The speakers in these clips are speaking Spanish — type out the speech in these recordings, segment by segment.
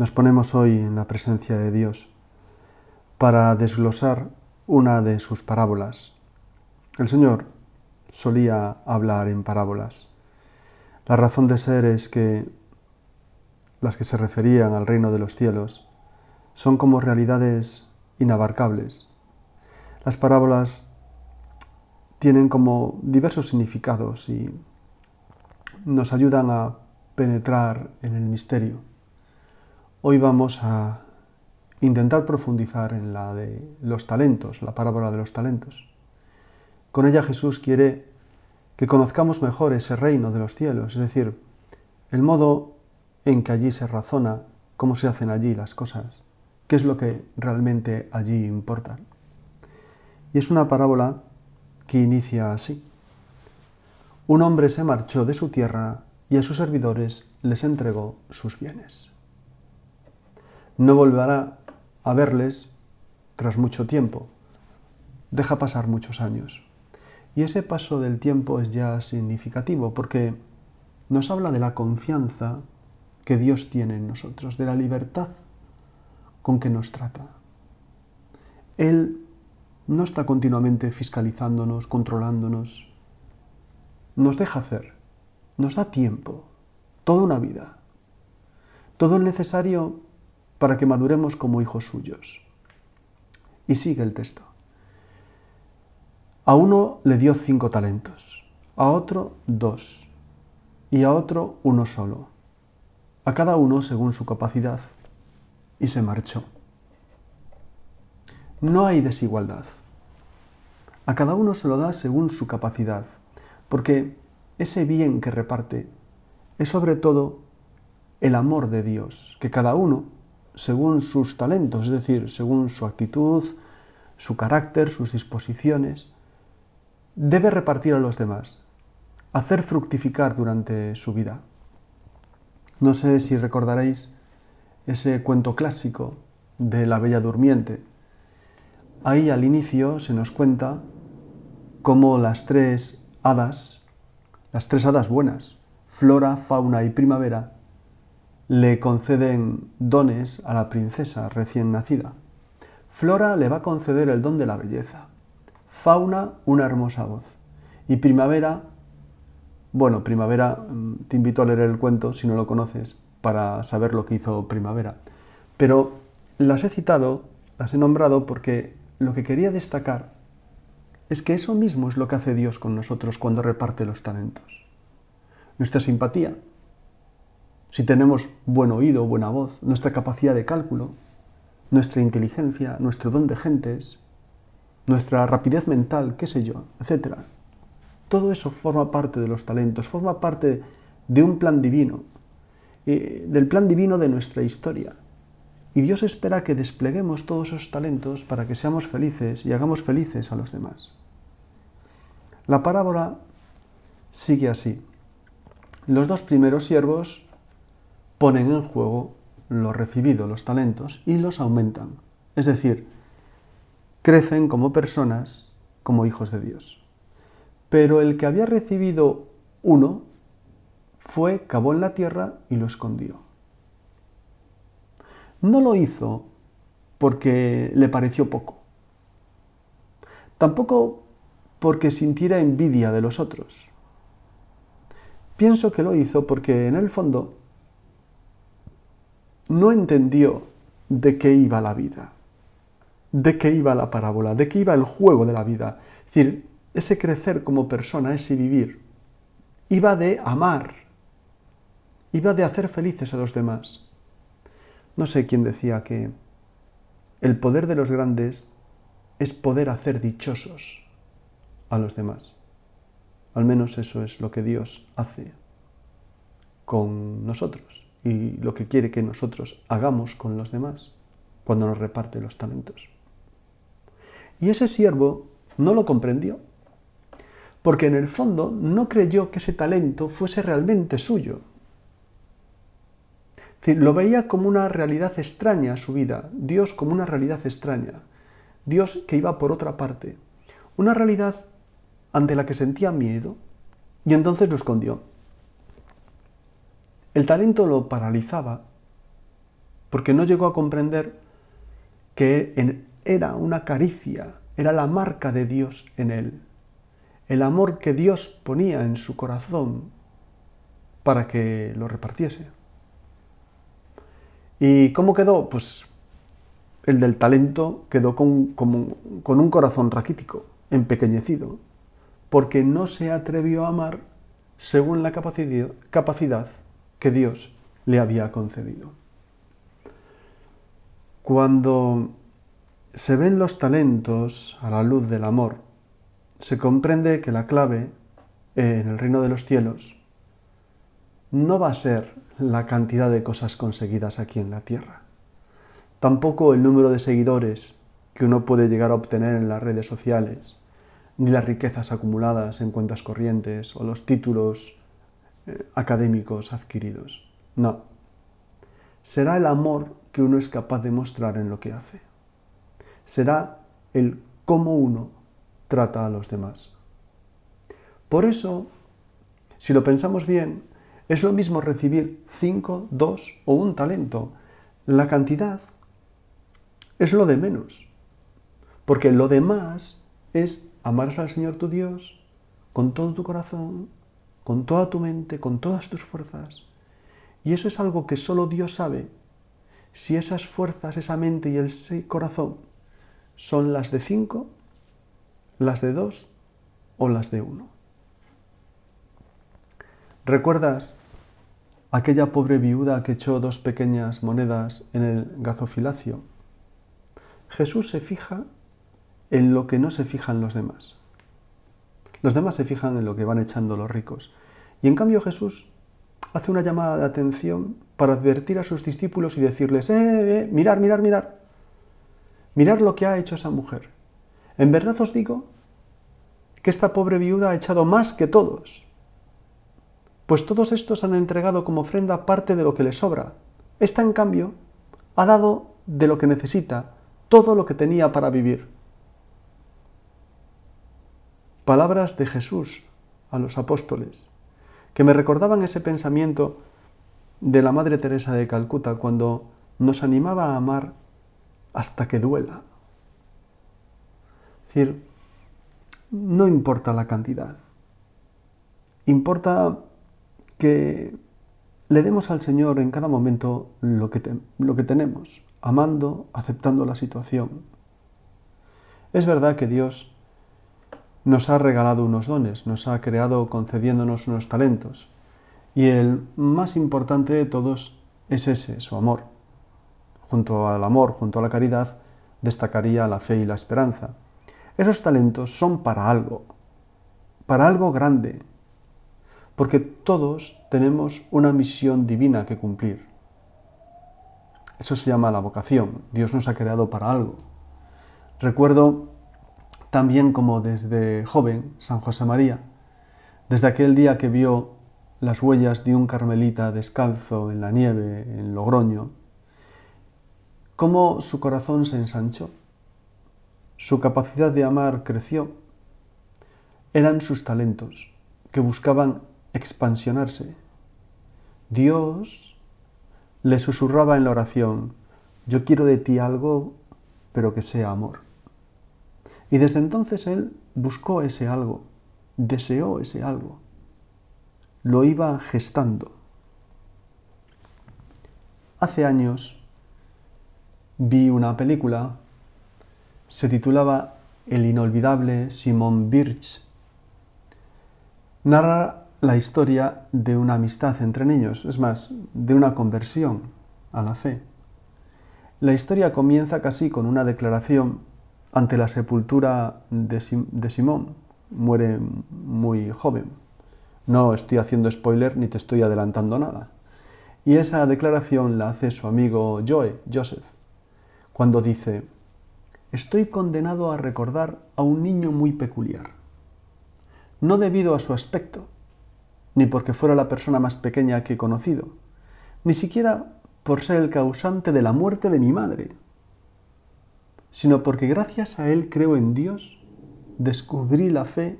Nos ponemos hoy en la presencia de Dios para desglosar una de sus parábolas. El Señor solía hablar en parábolas. La razón de ser es que las que se referían al reino de los cielos son como realidades inabarcables. Las parábolas tienen como diversos significados y nos ayudan a penetrar en el misterio. Hoy vamos a intentar profundizar en la de los talentos, la parábola de los talentos. Con ella Jesús quiere que conozcamos mejor ese reino de los cielos, es decir, el modo en que allí se razona, cómo se hacen allí las cosas, qué es lo que realmente allí importa. Y es una parábola que inicia así. Un hombre se marchó de su tierra y a sus servidores les entregó sus bienes no volverá a verles tras mucho tiempo. Deja pasar muchos años. Y ese paso del tiempo es ya significativo porque nos habla de la confianza que Dios tiene en nosotros, de la libertad con que nos trata. Él no está continuamente fiscalizándonos, controlándonos. Nos deja hacer, nos da tiempo, toda una vida. Todo el necesario para que maduremos como hijos suyos. Y sigue el texto. A uno le dio cinco talentos, a otro dos, y a otro uno solo, a cada uno según su capacidad, y se marchó. No hay desigualdad. A cada uno se lo da según su capacidad, porque ese bien que reparte es sobre todo el amor de Dios, que cada uno según sus talentos, es decir, según su actitud, su carácter, sus disposiciones. Debe repartir a los demás, hacer fructificar durante su vida. No sé si recordaréis ese cuento clásico de la Bella Durmiente. Ahí al inicio se nos cuenta cómo las tres hadas, las tres hadas buenas, Flora, Fauna y Primavera, le conceden dones a la princesa recién nacida. Flora le va a conceder el don de la belleza, Fauna una hermosa voz y Primavera, bueno, Primavera, mm, te invito a leer el cuento si no lo conoces para saber lo que hizo Primavera, pero las he citado, las he nombrado porque lo que quería destacar es que eso mismo es lo que hace Dios con nosotros cuando reparte los talentos. Nuestra simpatía, si tenemos buen oído, buena voz, nuestra capacidad de cálculo, nuestra inteligencia, nuestro don de gentes, nuestra rapidez mental, qué sé yo, etc. Todo eso forma parte de los talentos, forma parte de un plan divino, eh, del plan divino de nuestra historia. Y Dios espera que despleguemos todos esos talentos para que seamos felices y hagamos felices a los demás. La parábola sigue así. Los dos primeros siervos ponen en juego lo recibido, los talentos, y los aumentan. Es decir, crecen como personas, como hijos de Dios. Pero el que había recibido uno fue, cavó en la tierra y lo escondió. No lo hizo porque le pareció poco. Tampoco porque sintiera envidia de los otros. Pienso que lo hizo porque en el fondo no entendió de qué iba la vida, de qué iba la parábola, de qué iba el juego de la vida. Es decir, ese crecer como persona, ese vivir, iba de amar, iba de hacer felices a los demás. No sé quién decía que el poder de los grandes es poder hacer dichosos a los demás. Al menos eso es lo que Dios hace con nosotros y lo que quiere que nosotros hagamos con los demás. cuando nos reparte los talentos. Y ese siervo no lo comprendió, porque en el fondo no creyó que ese talento fuese realmente suyo. lo veía como una realidad extraña a su vida, Dios como una realidad extraña, Dios que iba por otra parte, una realidad ante la que sentía miedo y entonces lo escondió. El talento lo paralizaba porque no llegó a comprender que era una caricia, era la marca de Dios en él, el amor que Dios ponía en su corazón para que lo repartiese. ¿Y cómo quedó? Pues el del talento quedó con, un corazón raquítico, empequeñecido, porque no se atrevió a amar según la capacidad que Dios le había concedido. Cuando se ven los talentos a la luz del amor, se comprende que la clave en el reino de los cielos no va a ser la cantidad de cosas conseguidas aquí en la tierra, tampoco el número de seguidores que uno puede llegar a obtener en las redes sociales, ni las riquezas acumuladas en cuentas corrientes o los títulos eh, académicos adquiridos. No. Será el amor que uno es capaz de mostrar en lo que hace. Será el cómo uno trata a los demás. Por eso, si lo pensamos bien, es lo mismo recibir cinco, dos o un talento. La cantidad es lo de menos. Porque lo demás es amarás al Señor tu Dios con todo tu corazón, con toda tu mente, con todas tus fuerzas. Y eso es algo que solo Dios sabe si esas fuerzas, esa mente y ese corazón son las de cinco, las de dos o las de uno. ¿Recuerdas aquella pobre viuda que echó dos pequeñas monedas en el gazofilacio? Jesús se fija en lo que no se fijan los demás. Los demás se fijan en lo que van echando los ricos. Y en cambio Jesús hace una llamada de atención para advertir a sus discípulos y decirles, eh, eh, mirar, mirar, mirar. Mirar lo que ha hecho esa mujer. En verdad os digo que esta pobre viuda ha echado más que todos. Pues todos estos han entregado como ofrenda parte de lo que les sobra. Esta, en cambio, ha dado de lo que necesita, todo lo que tenía para vivir palabras de Jesús a los apóstoles, que me recordaban ese pensamiento de la Madre Teresa de Calcuta cuando nos animaba a amar hasta que duela. Es decir, no importa la cantidad, importa que le demos al Señor en cada momento lo que, lo que tenemos, amando, aceptando la situación. Es verdad que Dios nos ha regalado unos dones, nos ha creado concediéndonos unos talentos. Y el más importante de todos es ese, su amor. Junto al amor, junto a la caridad, destacaría la fe y la esperanza. Esos talentos son para algo, para algo grande, porque todos tenemos una misión divina que cumplir. Eso se llama la vocación. Dios nos ha creado para algo. Recuerdo también como desde joven San José María, desde aquel día que vio las huellas de un carmelita descalzo en la nieve en Logroño, cómo su corazón se ensanchó, su capacidad de amar creció, eran sus talentos que buscaban expansionarse. Dios le susurraba en la oración, yo quiero de ti algo, pero que sea amor. Y desde entonces él buscó ese algo, deseó ese algo, lo iba gestando. Hace años vi una película, se titulaba El inolvidable Simon Birch. Narra la historia de una amistad entre niños, es más, de una conversión a la fe. La historia comienza casi con una declaración ante la sepultura de, Simón. Muere muy joven. No estoy haciendo spoiler ni te estoy adelantando nada. Y esa declaración la hace su amigo Joe, Joseph, cuando dice, estoy condenado a recordar a un niño muy peculiar, no debido a su aspecto, ni porque fuera la persona más pequeña que he conocido, ni siquiera por ser el causante de la muerte de mi madre, sino porque gracias a él creo en Dios, descubrí la fe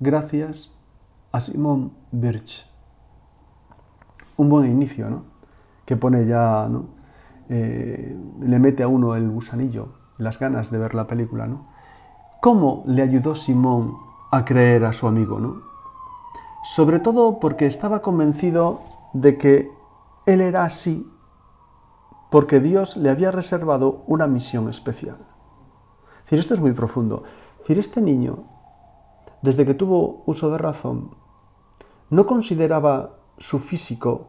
gracias a Simón Birch. Un buen inicio, ¿no? Que pone ya, ¿no? Eh, le mete a uno el gusanillo, las ganas de ver la película, ¿no? ¿Cómo le ayudó Simón a creer a su amigo, ¿no? Sobre todo porque estaba convencido de que él era así porque Dios le había reservado una misión especial. Esto es muy profundo. Este niño, desde que tuvo uso de razón, no consideraba su físico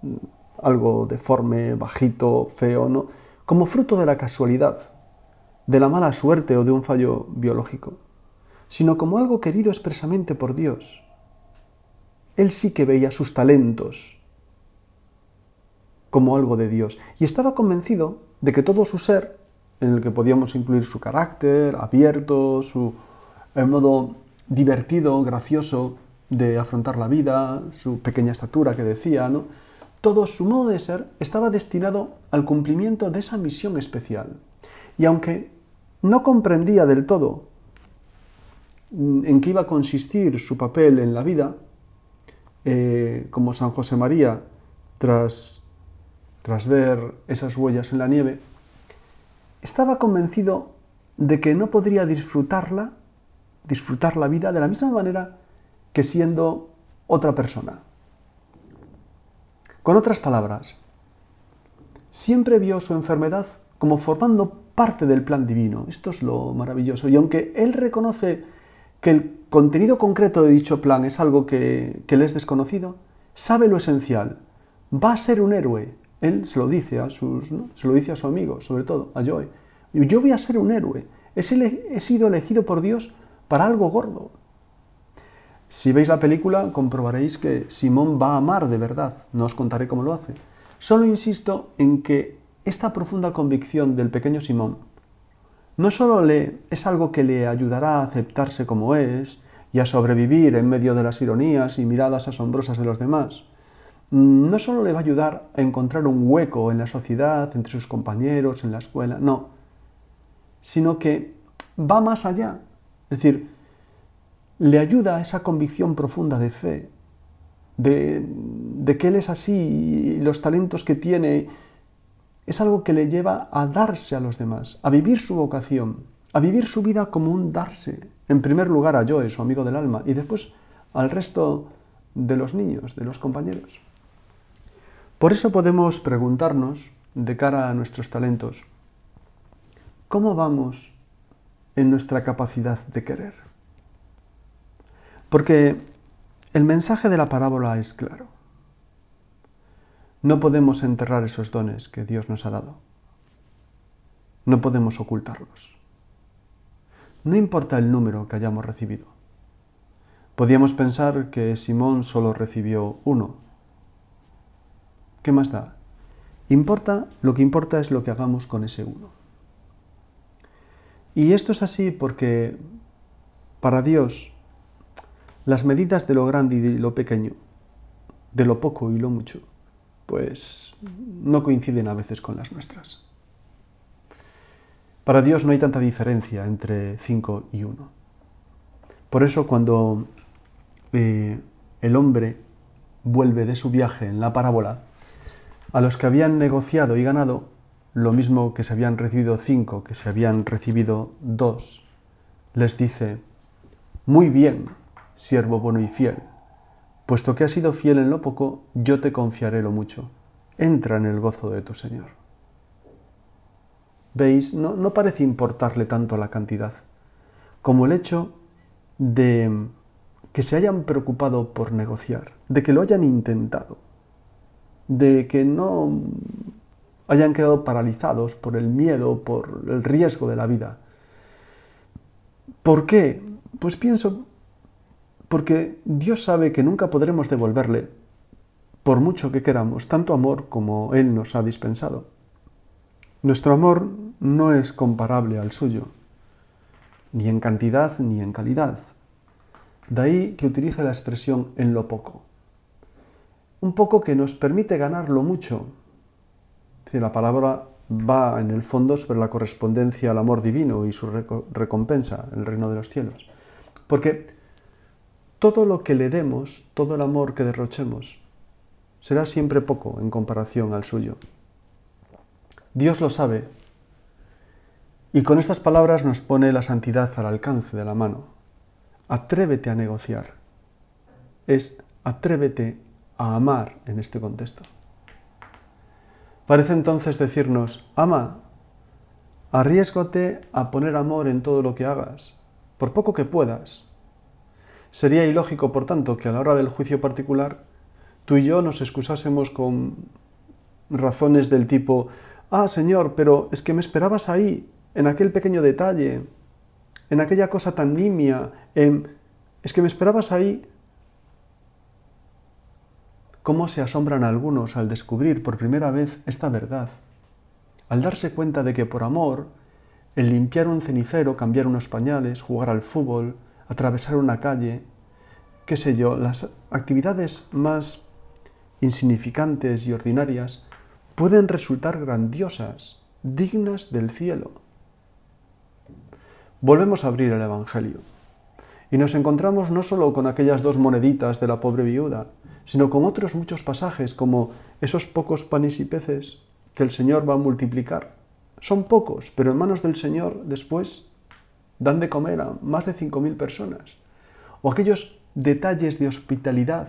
mm, algo deforme, bajito, feo, no, como fruto de la casualidad, de la mala suerte o de un fallo biológico, sino como algo querido expresamente por Dios. Él sí que veía sus talentos, como algo de Dios. Y estaba convencido de que todo su ser, en el que podíamos incluir su carácter abierto, su modo divertido, gracioso de afrontar la vida, su pequeña estatura que decía, ¿no? todo su modo de ser estaba destinado al cumplimiento de esa misión especial. Y aunque no comprendía del todo en qué iba a consistir su papel en la vida, eh, como San José María, tras tras ver esas huellas en la nieve, estaba convencido de que no podría disfrutarla, disfrutar la vida de la misma manera que siendo otra persona. Con otras palabras, siempre vio su enfermedad como formando parte del plan divino. Esto es lo maravilloso. Y aunque él reconoce que el contenido concreto de dicho plan es algo que, que le es desconocido, sabe lo esencial. Va a ser un héroe, él se lo dice a sus, se lo dice a su amigo, sobre todo, a Joy. Yo voy a ser un héroe. He sido elegido por Dios para algo gordo. Si veis la película, comprobaréis que Simón va a amar de verdad. No os contaré cómo lo hace. Solo insisto en que esta profunda convicción del pequeño Simón no solo le, es algo que le ayudará a aceptarse como es y a sobrevivir en medio de las ironías y miradas asombrosas de los demás, no solo le va a ayudar a encontrar un hueco en la sociedad, entre sus compañeros, en la escuela, no, sino que va más allá. Es decir, le ayuda a esa convicción profunda de fe, de, que él es así y los talentos que tiene es algo que le lleva a darse a los demás, a vivir su vocación, a vivir su vida como un darse, en primer lugar a Joe, su amigo del alma, y después al resto de los niños, de los compañeros. Por eso podemos preguntarnos, de cara a nuestros talentos, ¿cómo vamos en nuestra capacidad de querer? Porque el mensaje de la parábola es claro. No podemos enterrar esos dones que Dios nos ha dado. No podemos ocultarlos. No importa el número que hayamos recibido. Podíamos pensar que Simón solo recibió uno, ¿Qué más da? Importa, lo que importa es lo que hagamos con ese uno. Y esto es así porque para Dios las medidas de lo grande y de lo pequeño, de lo poco y lo mucho, pues no coinciden a veces con las nuestras. Para Dios no hay tanta diferencia entre cinco y uno. Por eso cuando eh, el hombre vuelve de su viaje en la parábola, a los que habían negociado y ganado lo mismo que se habían recibido cinco, que se habían recibido dos, les dice, muy bien, siervo bueno y fiel, puesto que has sido fiel en lo poco, yo te confiaré lo mucho. Entra en el gozo de tu Señor. ¿Veis? No, no parece importarle tanto la cantidad, como el hecho de que se hayan preocupado por negociar, de que lo hayan intentado de que no hayan quedado paralizados por el miedo, por el riesgo de la vida. ¿Por qué? Pues pienso, porque Dios sabe que nunca podremos devolverle, por mucho que queramos, tanto amor como Él nos ha dispensado. Nuestro amor no es comparable al suyo, ni en cantidad ni en calidad. De ahí que utilice la expresión en lo poco. Un poco que nos permite ganar lo mucho. Si la palabra va en el fondo sobre la correspondencia al amor divino y su recompensa, el reino de los cielos. Porque todo lo que le demos, todo el amor que derrochemos, será siempre poco en comparación al suyo. Dios lo sabe y con estas palabras nos pone la santidad al alcance de la mano. Atrévete a negociar. Es atrévete a amar en este contexto. Parece entonces decirnos, ama, arriesgate a poner amor en todo lo que hagas, por poco que puedas. Sería ilógico, por tanto, que a la hora del juicio particular tú y yo nos excusásemos con razones del tipo, ah, Señor, pero es que me esperabas ahí, en aquel pequeño detalle, en aquella cosa tan nimia, en... es que me esperabas ahí cómo se asombran algunos al descubrir por primera vez esta verdad, al darse cuenta de que por amor, el limpiar un cenicero, cambiar unos pañales, jugar al fútbol, atravesar una calle, qué sé yo, las actividades más insignificantes y ordinarias pueden resultar grandiosas, dignas del cielo. Volvemos a abrir el Evangelio y nos encontramos no solo con aquellas dos moneditas de la pobre viuda, sino con otros muchos pasajes como esos pocos panes y peces que el Señor va a multiplicar. Son pocos, pero en manos del Señor después dan de comer a más de 5.000 personas. O aquellos detalles de hospitalidad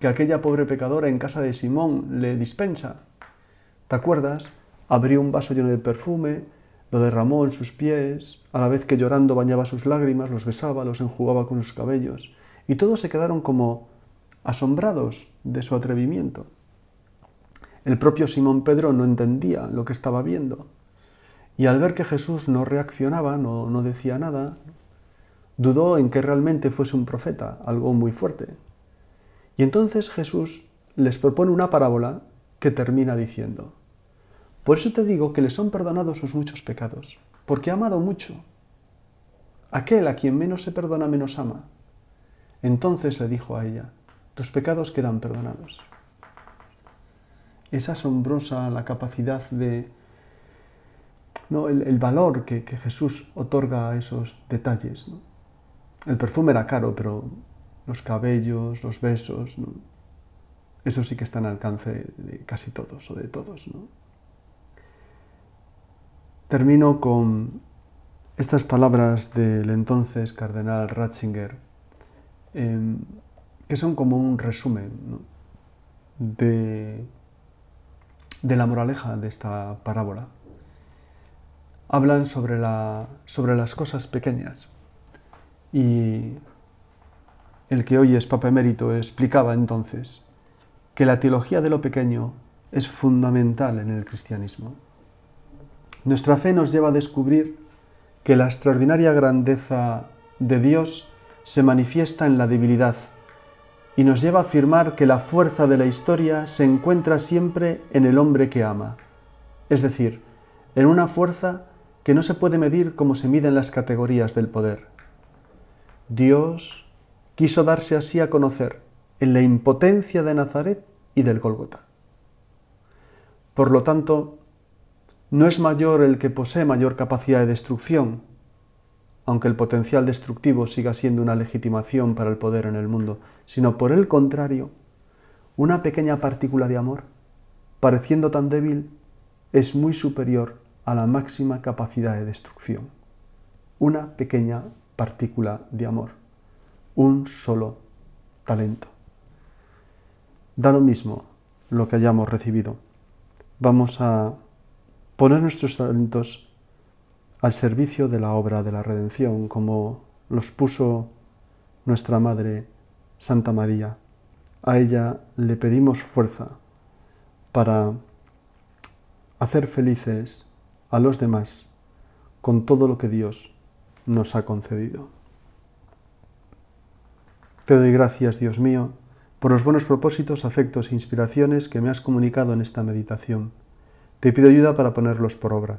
que aquella pobre pecadora en casa de Simón le dispensa. ¿Te acuerdas? Abrió un vaso lleno de perfume, lo derramó en sus pies, a la vez que llorando bañaba sus lágrimas, los besaba, los enjugaba con sus cabellos, y todos se quedaron como asombrados de su atrevimiento. El propio Simón Pedro no entendía lo que estaba viendo, y al ver que Jesús no reaccionaba, no, decía nada, dudó en que realmente fuese un profeta, algo muy fuerte. Y entonces Jesús les propone una parábola que termina diciendo, por eso te digo que le son perdonados sus muchos pecados, porque ha amado mucho. Aquel a quien menos se perdona, menos ama. Entonces le dijo a ella, tus pecados quedan perdonados. Es asombrosa la capacidad de, no, el, valor que, Jesús otorga a esos detalles. El perfume era caro, pero los cabellos, los besos, eso sí que está al alcance de casi todos o de todos. Termino con estas palabras del entonces cardenal Ratzinger. Em, que son como un resumen de, de, la moraleja de esta parábola. Hablan sobre, la, sobre las cosas pequeñas y el que hoy es Papa Emérito explicaba entonces que la teología de lo pequeño es fundamental en el cristianismo. Nuestra fe nos lleva a descubrir que la extraordinaria grandeza de Dios se manifiesta en la debilidad y nos lleva a afirmar que la fuerza de la historia se encuentra siempre en el hombre que ama, es decir, en una fuerza que no se puede medir como se miden las categorías del poder. Dios quiso darse así a conocer en la impotencia de Nazaret y del Golgota. Por lo tanto, no es mayor el que posee mayor capacidad de destrucción, aunque el potencial destructivo siga siendo una legitimación para el poder en el mundo, sino por el contrario, una pequeña partícula de amor, pareciendo tan débil, es muy superior a la máxima capacidad de destrucción. Una pequeña partícula de amor, un solo talento. Da lo mismo lo que hayamos recibido. Vamos a poner nuestros talentos al servicio de la obra de la redención, como los puso nuestra Madre Santa María. A ella le pedimos fuerza para hacer felices a los demás con todo lo que Dios nos ha concedido. Te doy gracias, Dios mío, por los buenos propósitos, afectos e inspiraciones que me has comunicado en esta meditación te pido ayuda para ponerlos por obra.